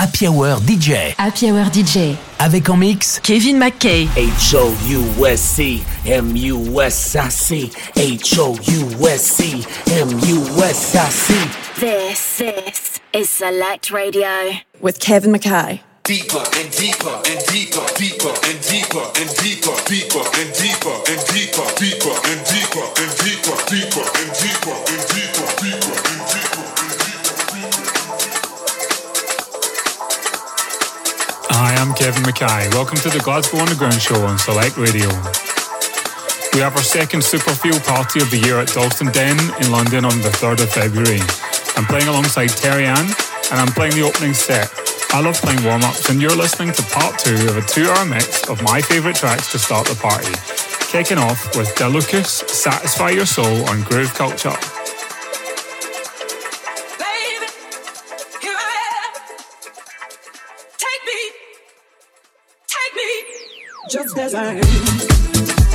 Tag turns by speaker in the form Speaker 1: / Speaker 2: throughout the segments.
Speaker 1: Happy Hour DJ.
Speaker 2: Happy Hour DJ.
Speaker 1: Avec en mix
Speaker 2: Kevin McKay.
Speaker 3: H-O-U-S-C, M-U-S-I-C, H-O-U-S-C, M-U-S-I-C.
Speaker 4: This, this is Select Radio.
Speaker 5: With Kevin McKay.
Speaker 6: Deeper and deeper and deeper, deeper and deeper and deeper, deeper and deeper and deeper, deeper and deeper and deeper, deeper and deeper and deeper, deeper
Speaker 7: Hi, I'm Kevin McKay. Welcome to the Glasgow Underground Show on Select Radio. We have our second Super Feel party of the year at Dalston Den in London on the 3rd of February. I'm playing alongside Terry Ann and I'm playing the opening set. I love playing warm ups, and you're listening to part two of a two hour mix of my favourite tracks to start the party. Kicking off with DeLucas, Satisfy Your Soul on Groove Culture.
Speaker 8: Just as I am.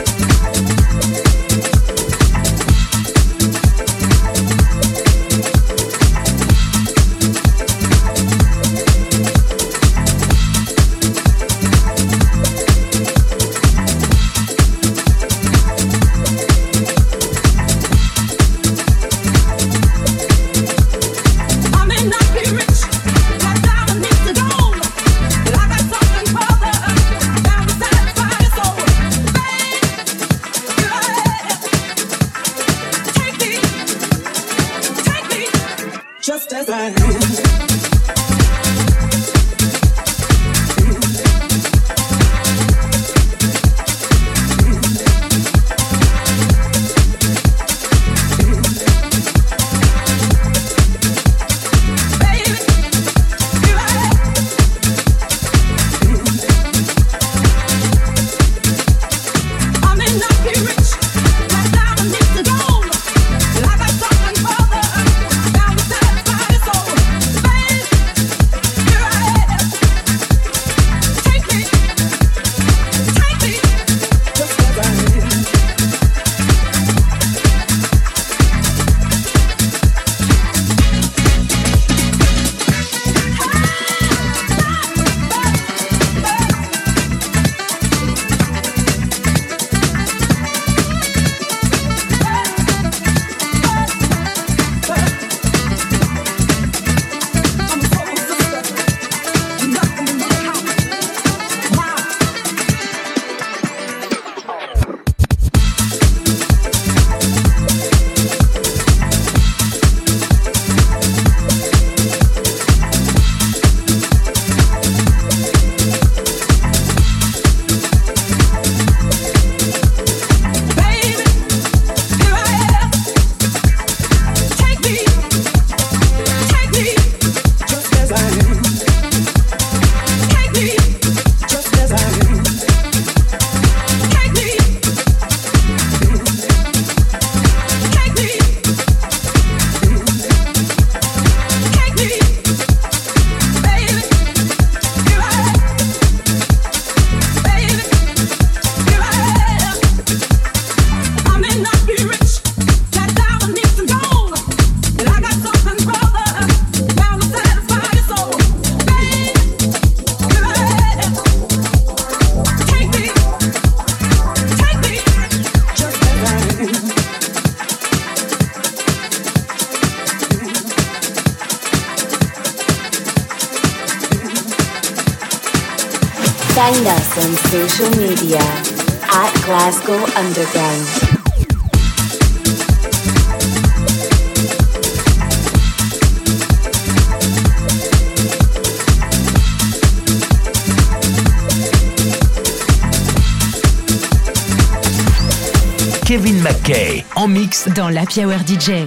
Speaker 2: Find us on
Speaker 9: social media at Glasgow Underground. Kevin McKay en mix dans la Hour DJ.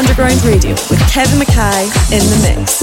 Speaker 9: Underground Radio with Kevin McKay in the mix.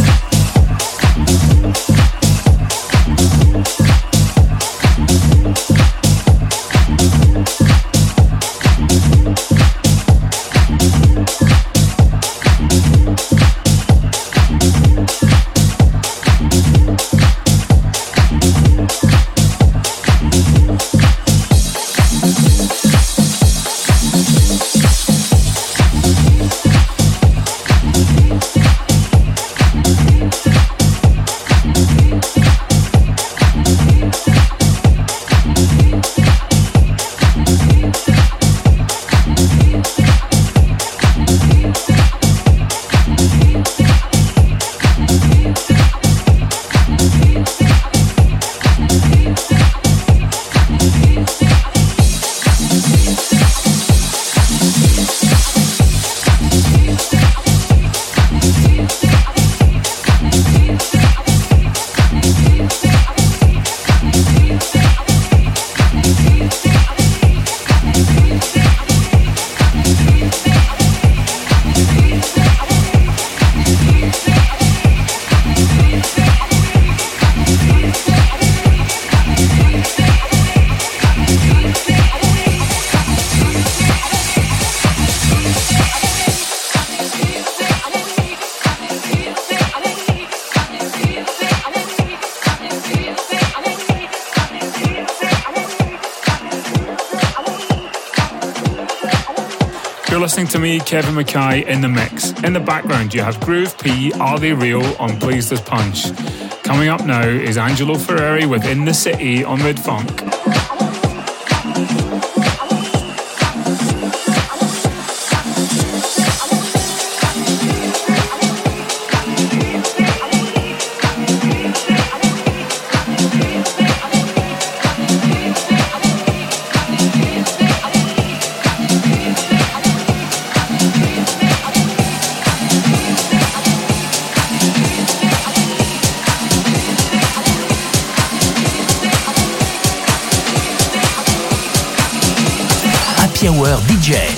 Speaker 7: Me, Kevin McKay, in the mix. In the background, you have Groove P, Are They Real on Please This Punch. Coming up now is Angelo Ferrari with In the City on Mid Funk.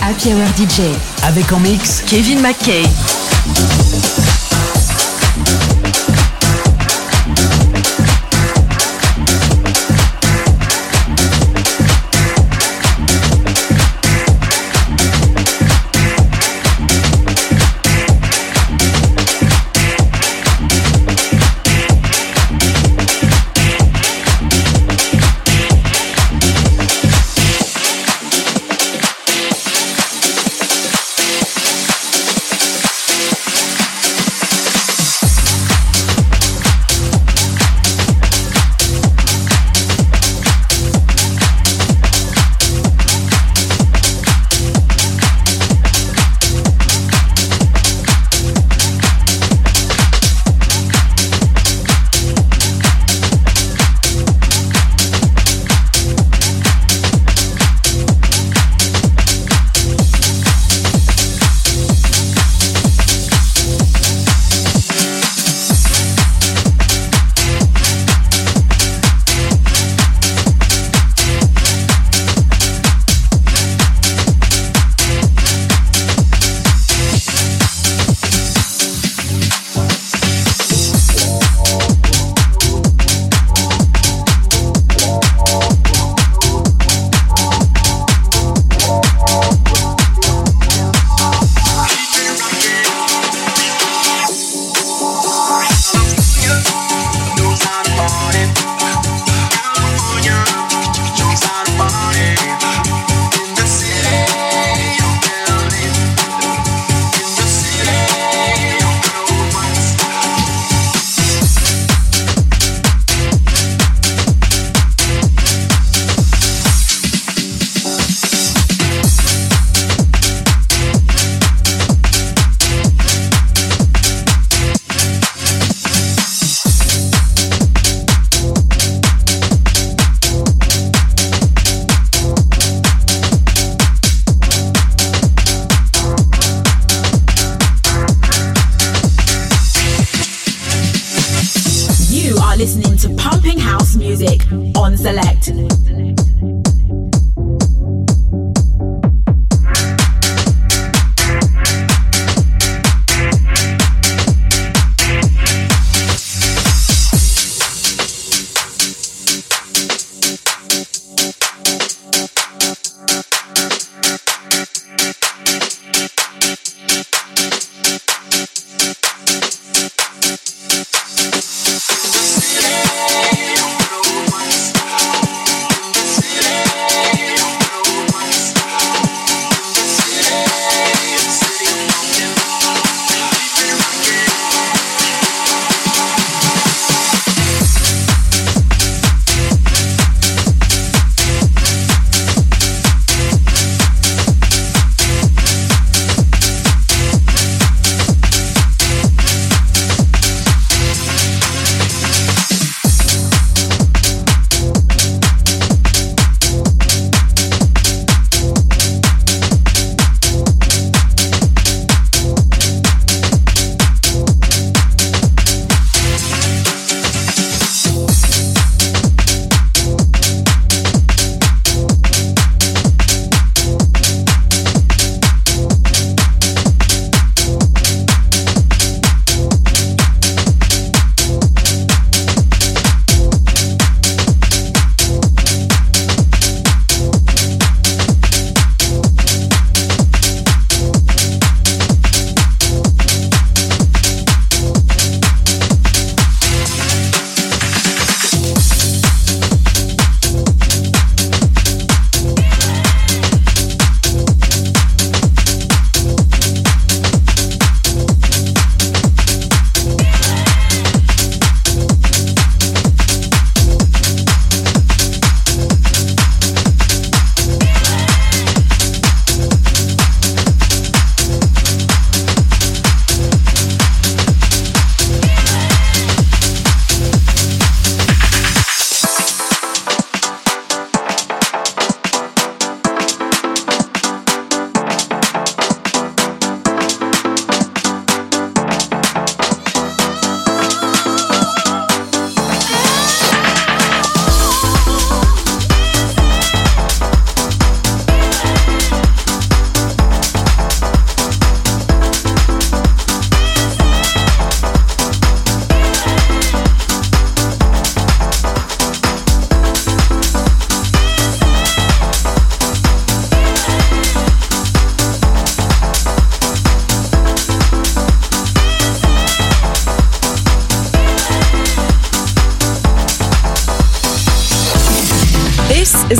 Speaker 10: Happy Hour DJ.
Speaker 11: Avec en mix
Speaker 10: Kevin McKay.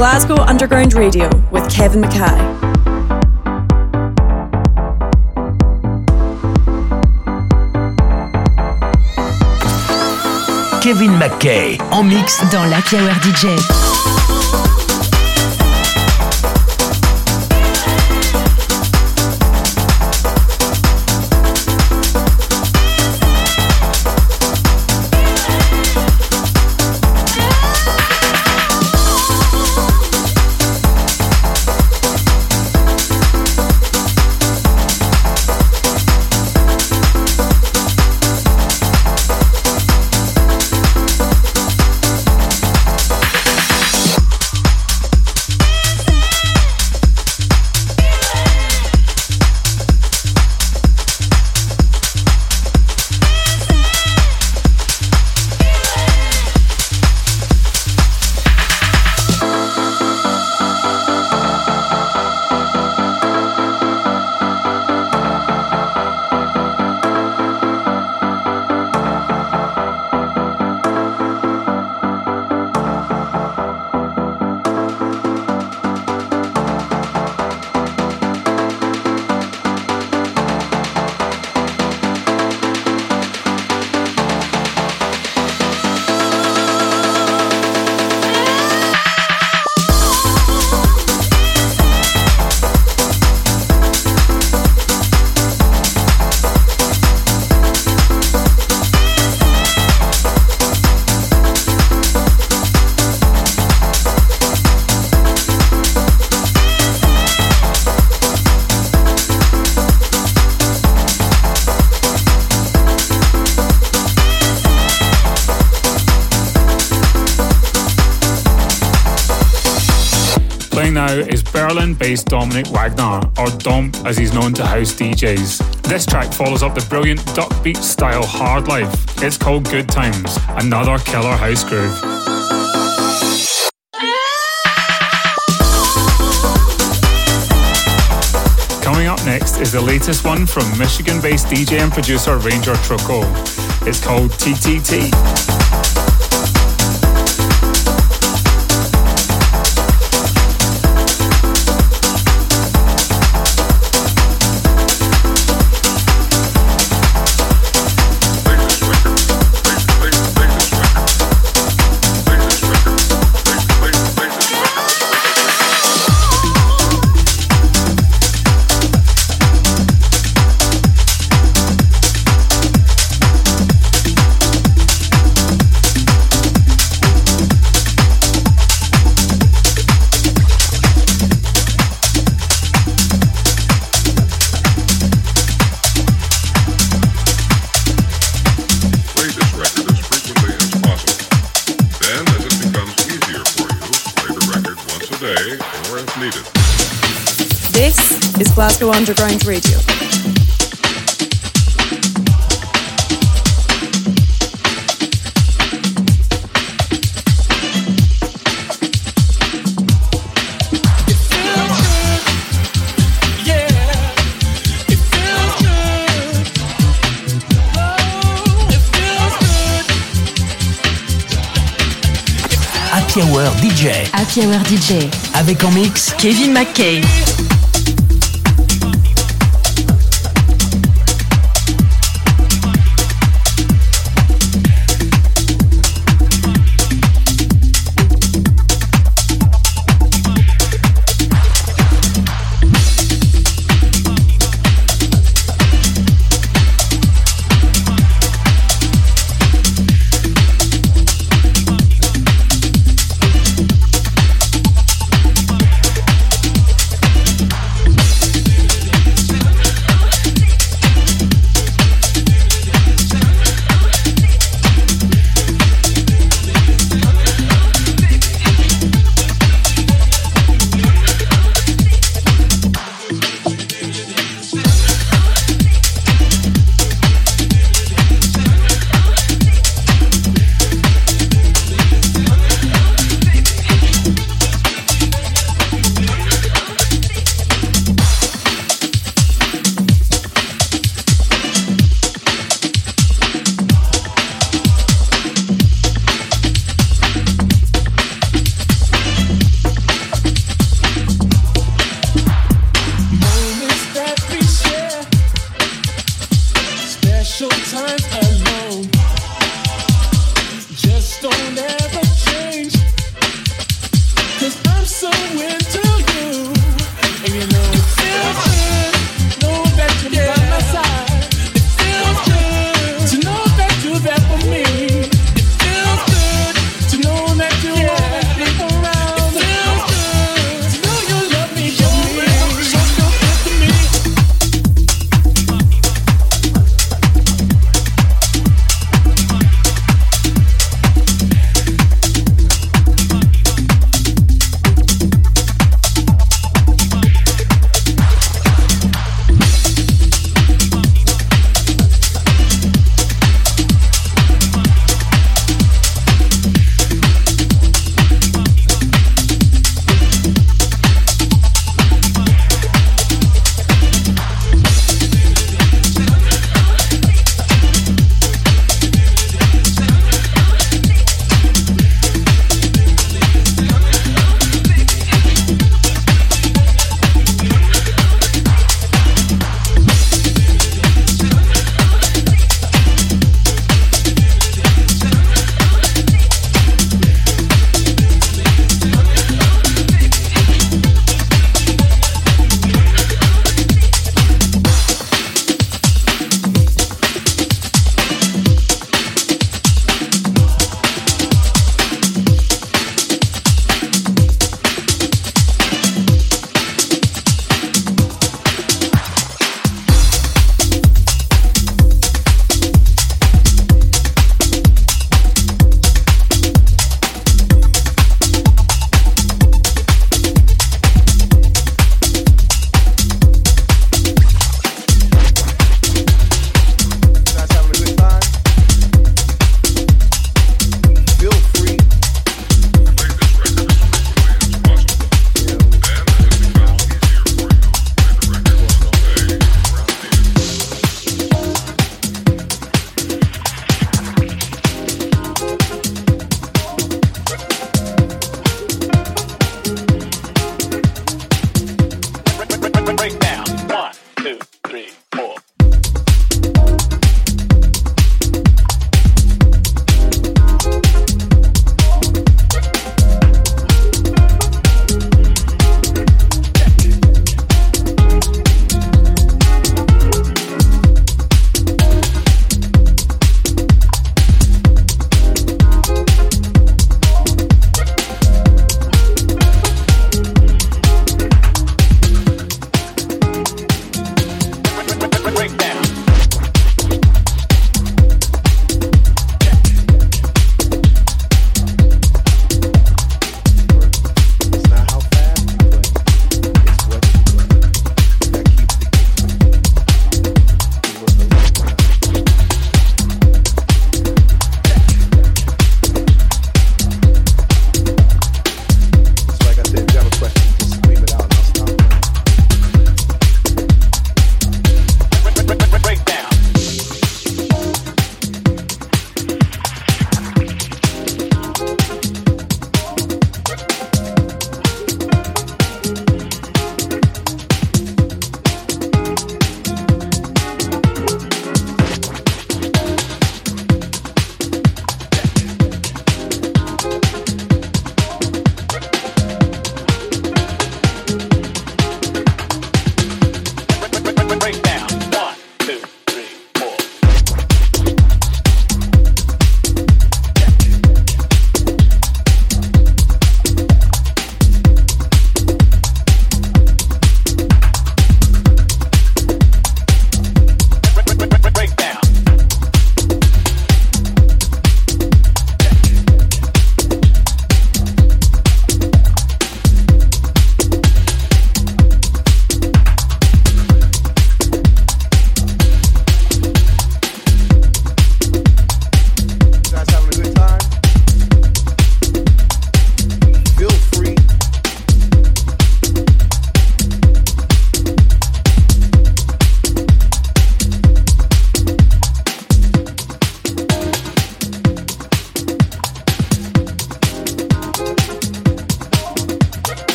Speaker 12: Glasgow Underground Radio with Kevin McKay.
Speaker 11: Kevin McKay en mix
Speaker 13: dans la Hour DJ.
Speaker 7: Berlin-based Dominic Wagner, or Domp as he's known to house DJs. This track follows up the brilliant duck beat style Hard Life. It's called Good Times, another killer house groove. Coming up next is the latest one from Michigan based DJ and producer Ranger Trucco. It's called TTT.
Speaker 12: Glasgow Underground Radio.
Speaker 11: Happy Hour DJ.
Speaker 13: Happy Hour DJ.
Speaker 11: Avec en mix
Speaker 13: Kevin McKay.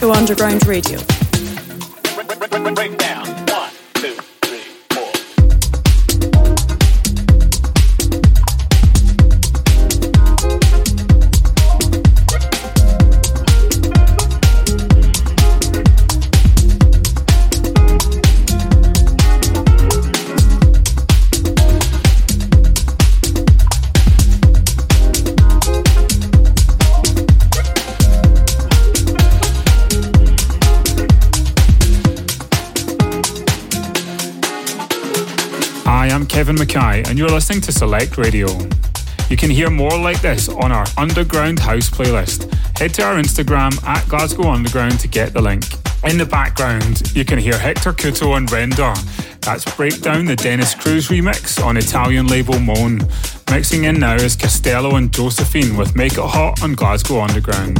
Speaker 5: Glasgow Underground Radio.
Speaker 7: You're listening to Select Radio. You can hear more like this on our Underground House playlist. Head to our Instagram at Glasgow Underground to get the link. In the background, you can hear Hector Couto and Render. That's Breakdown, the Dennis Cruz remix on Italian label Moan. Mixing in now is Castello and Josephine with Make It Hot on Glasgow Underground.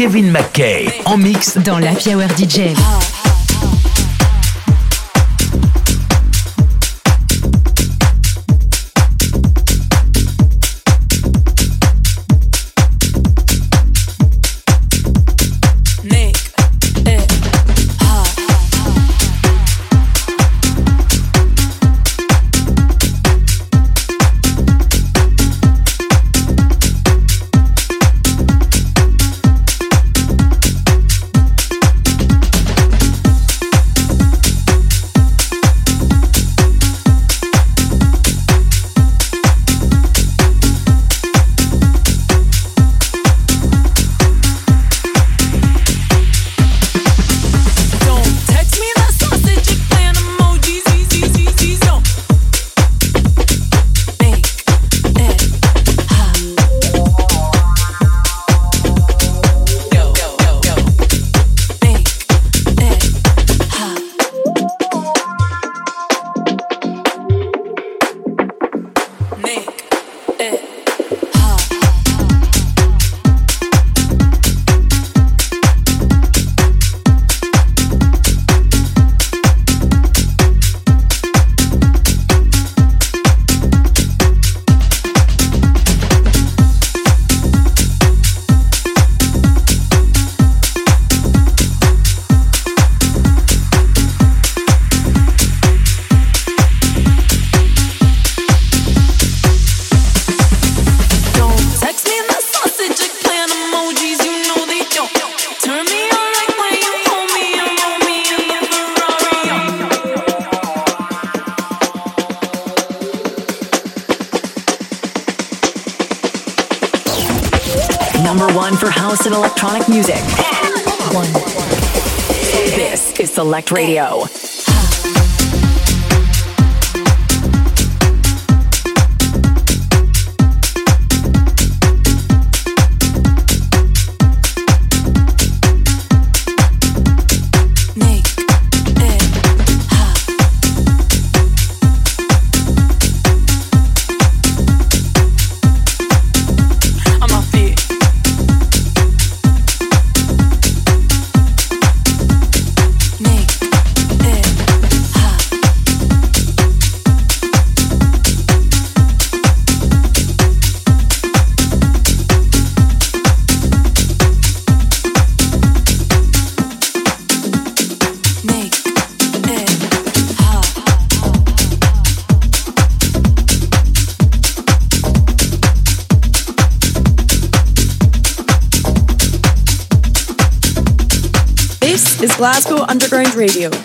Speaker 1: Kevin McKay en mix
Speaker 2: dans la Hour DJ. Select Radio.
Speaker 5: Radio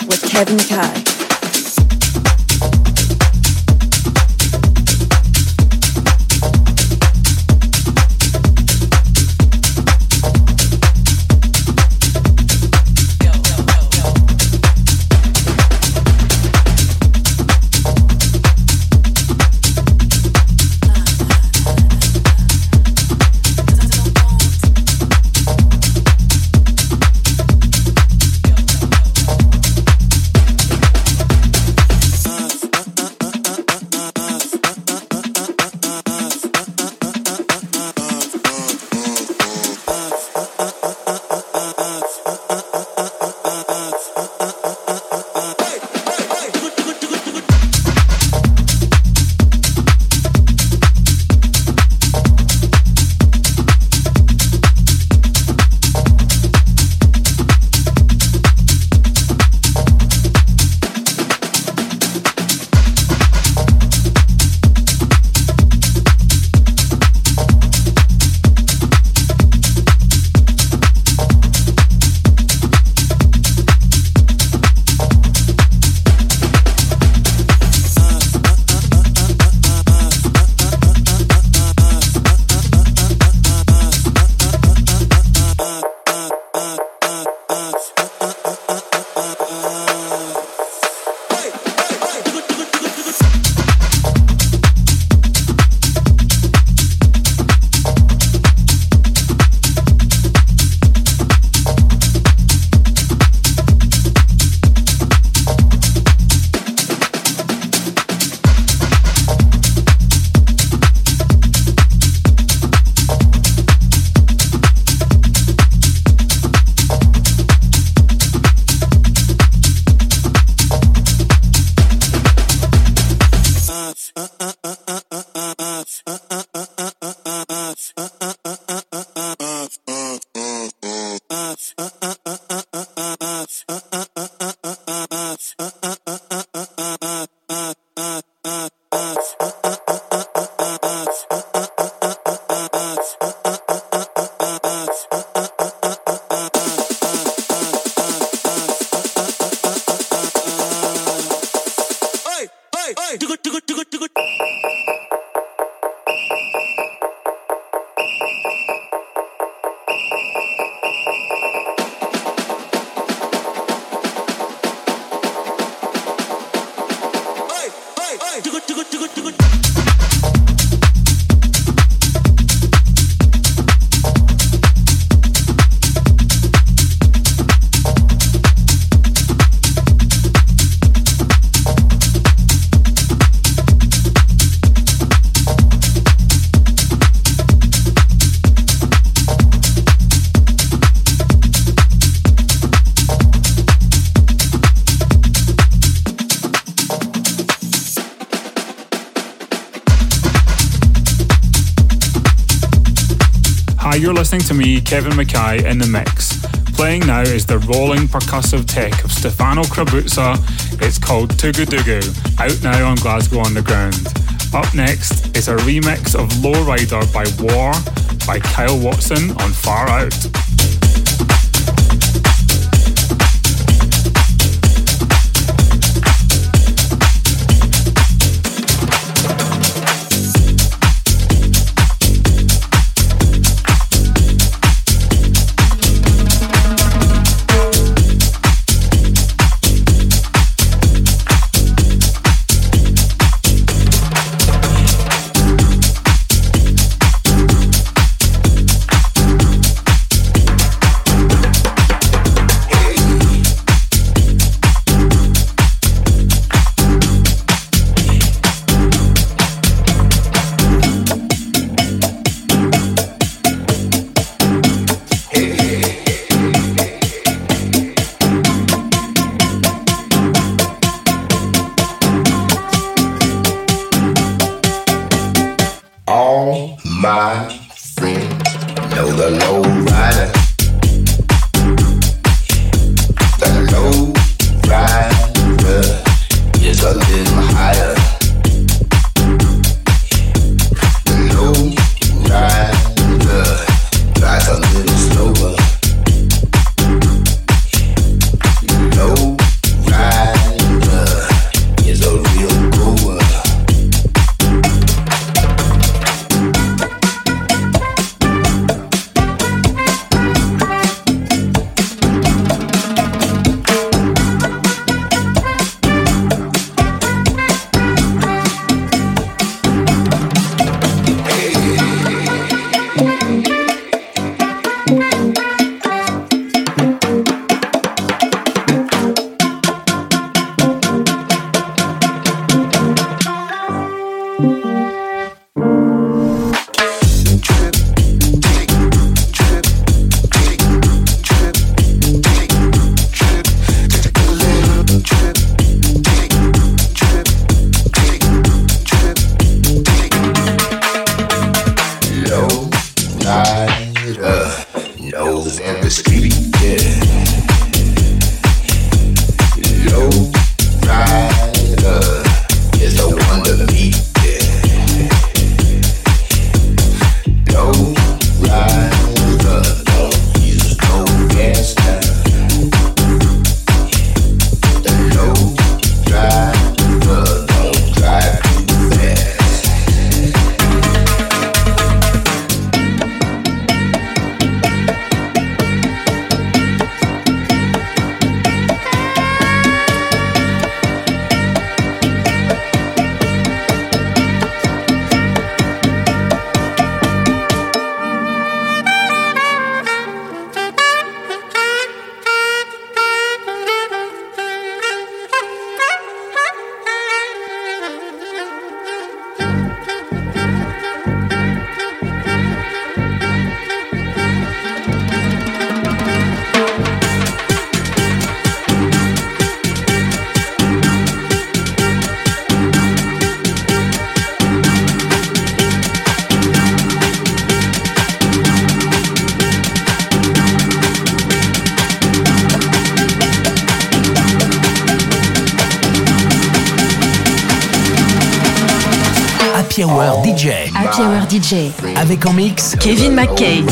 Speaker 5: Kevin
Speaker 7: McKay, in the mix. Playing now is the rolling percussive tech of Stefano Crabuzza. It's called Tugu Dugu, out now on Glasgow Underground. Up next is a remix of Low Rider by War by Kyle Watson on Far Out.
Speaker 1: DJ. Avec en mix
Speaker 2: Kevin McKay.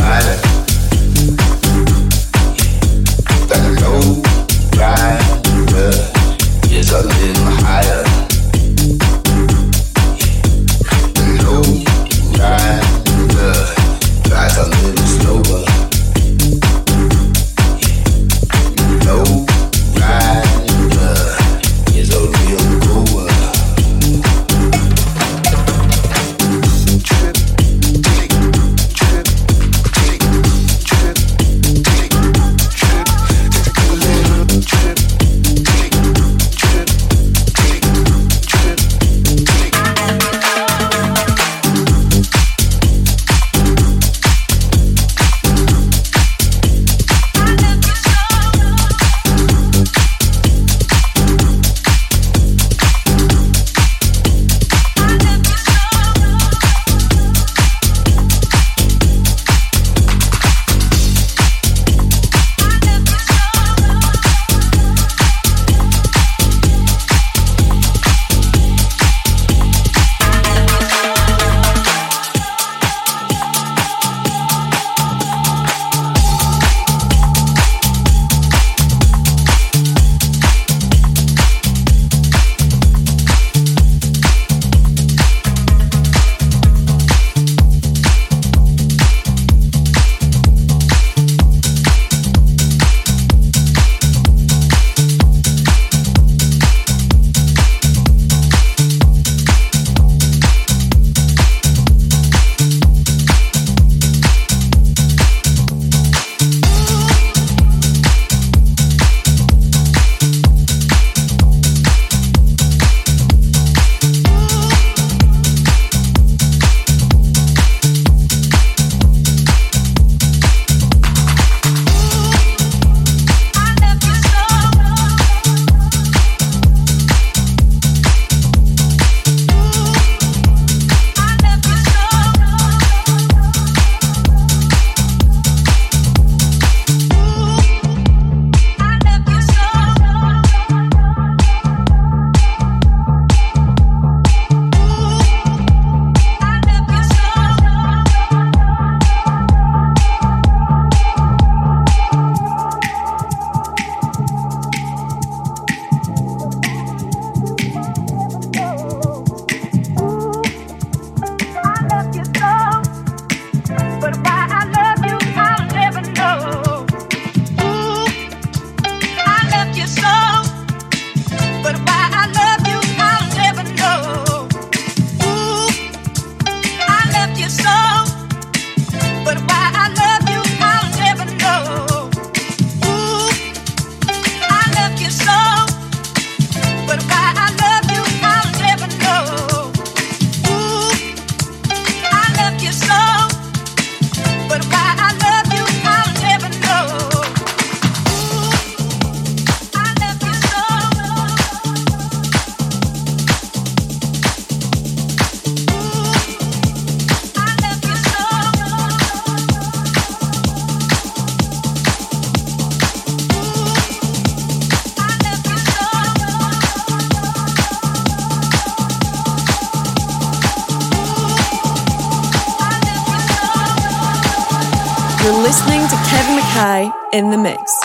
Speaker 14: McKay in the mix.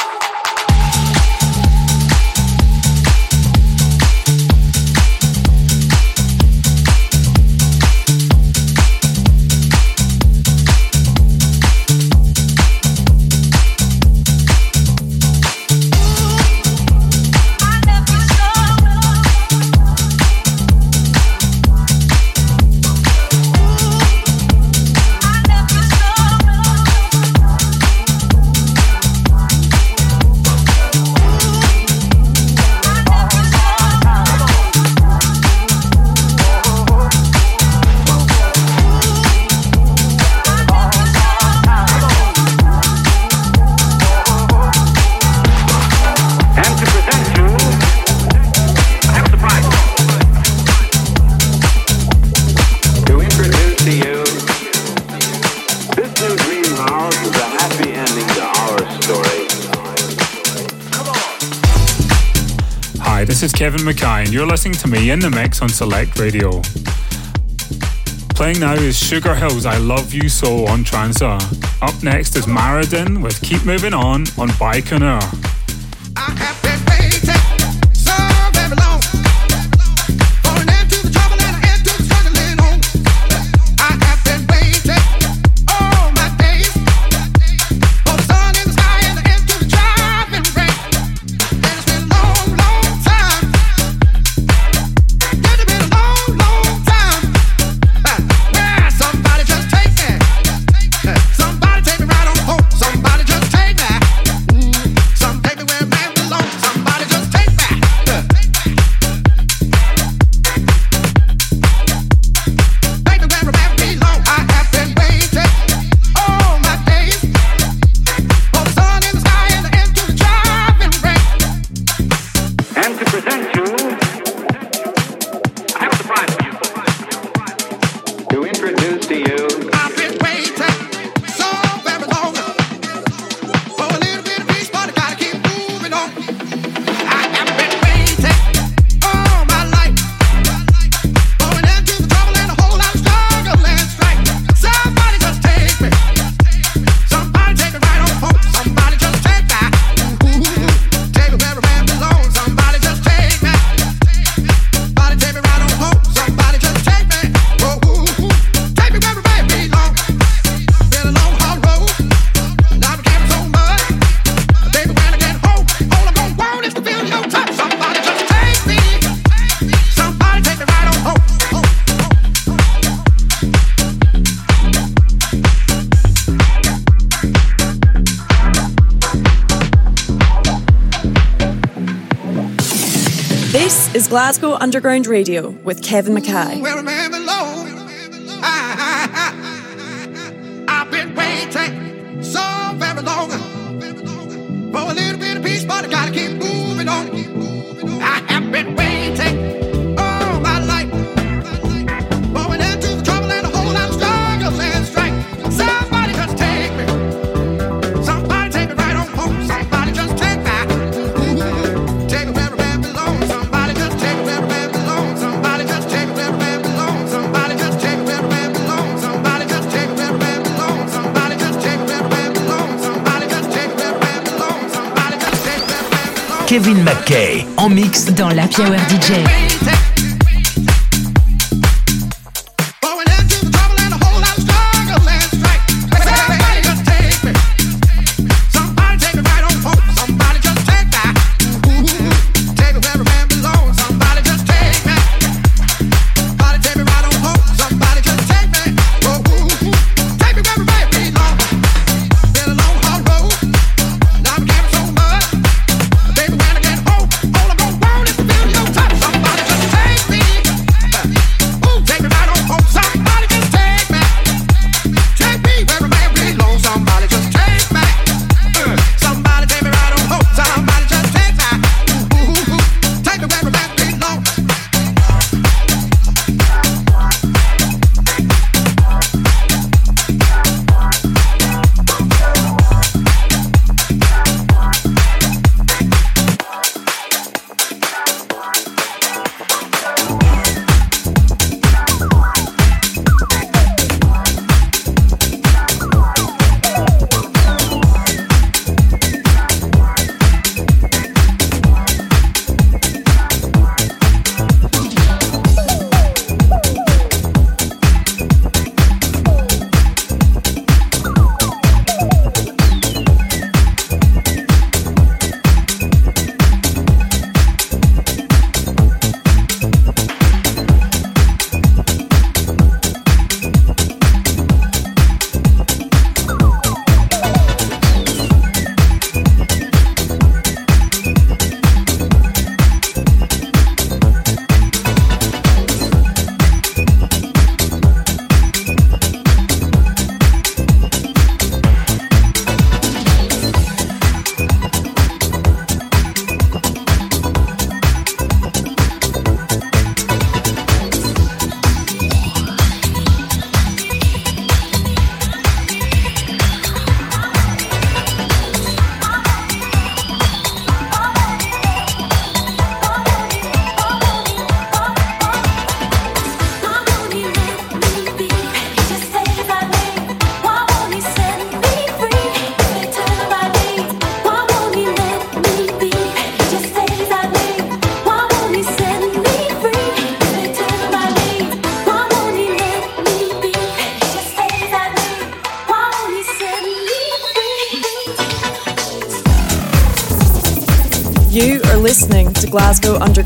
Speaker 15: You're listening to me in the mix on Select Radio. Playing now is Sugar Hills I Love You So on Transa. Up next is Maradin with Keep Moving On on Baikonur. Glasgow Underground Radio with Kevin McKay.
Speaker 11: Kevin McKay en mix
Speaker 13: dans la Power DJ.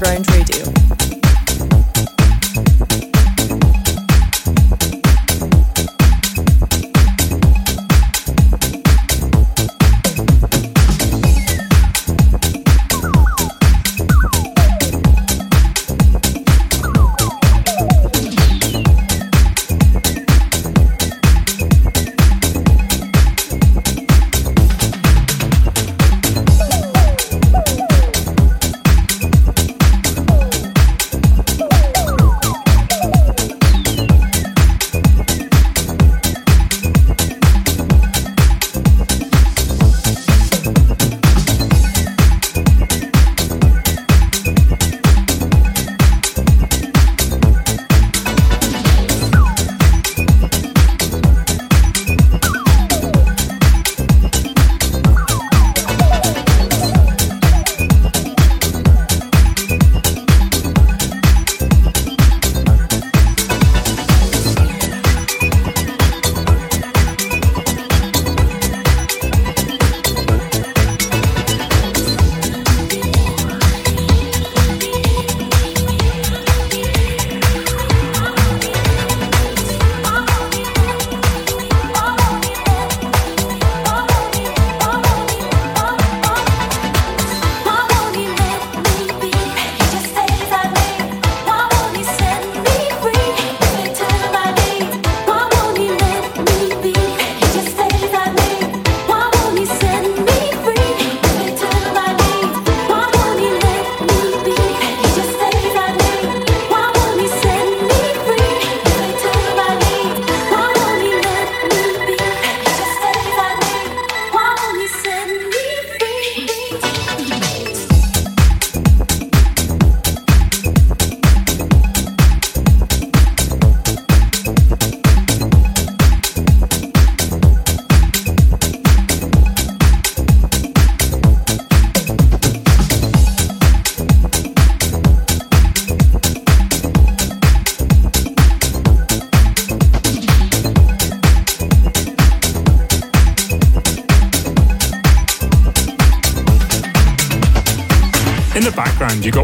Speaker 2: Glasgow Underground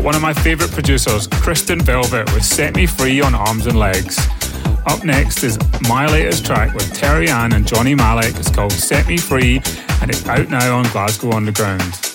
Speaker 7: one of my favourite producers, Kristen Velvet, with Set Me Free on Arms and Legs. Up next is my latest track with Terry Ann and Johnny Malik. It's called Set Me Free and it's out now on Glasgow Underground.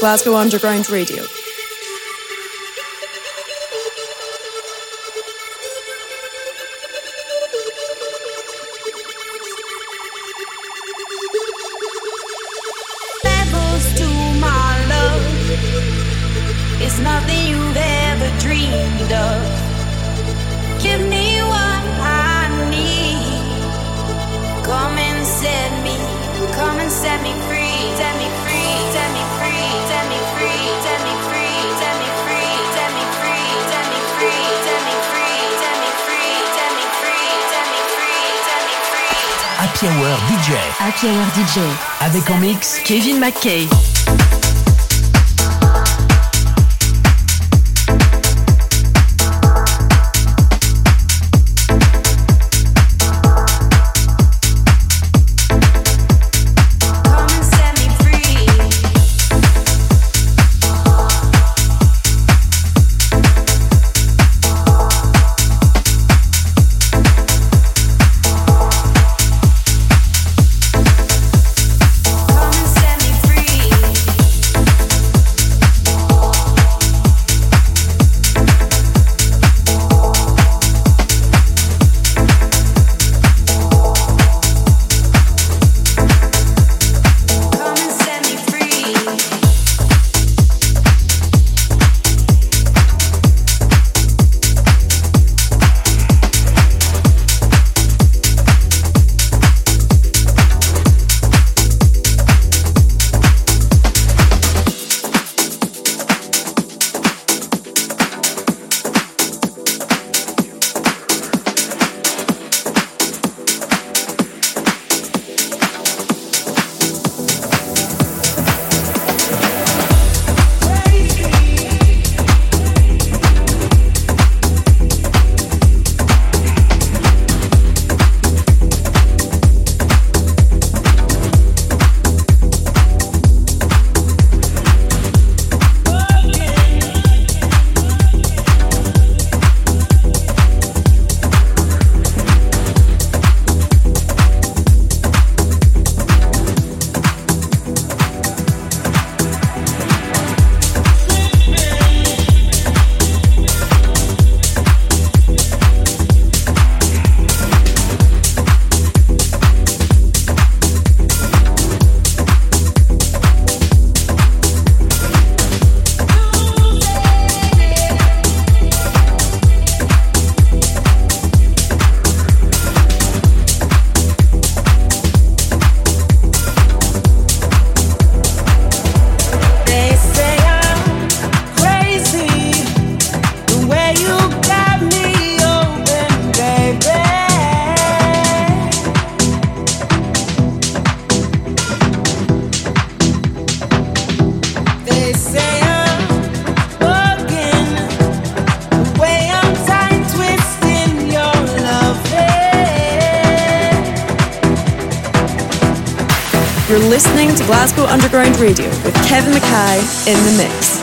Speaker 7: Glasgow Underground Radio.
Speaker 1: Happy DJ. Avec en mix
Speaker 2: Kevin McKay.
Speaker 5: Radio with Kevin McKay in the mix.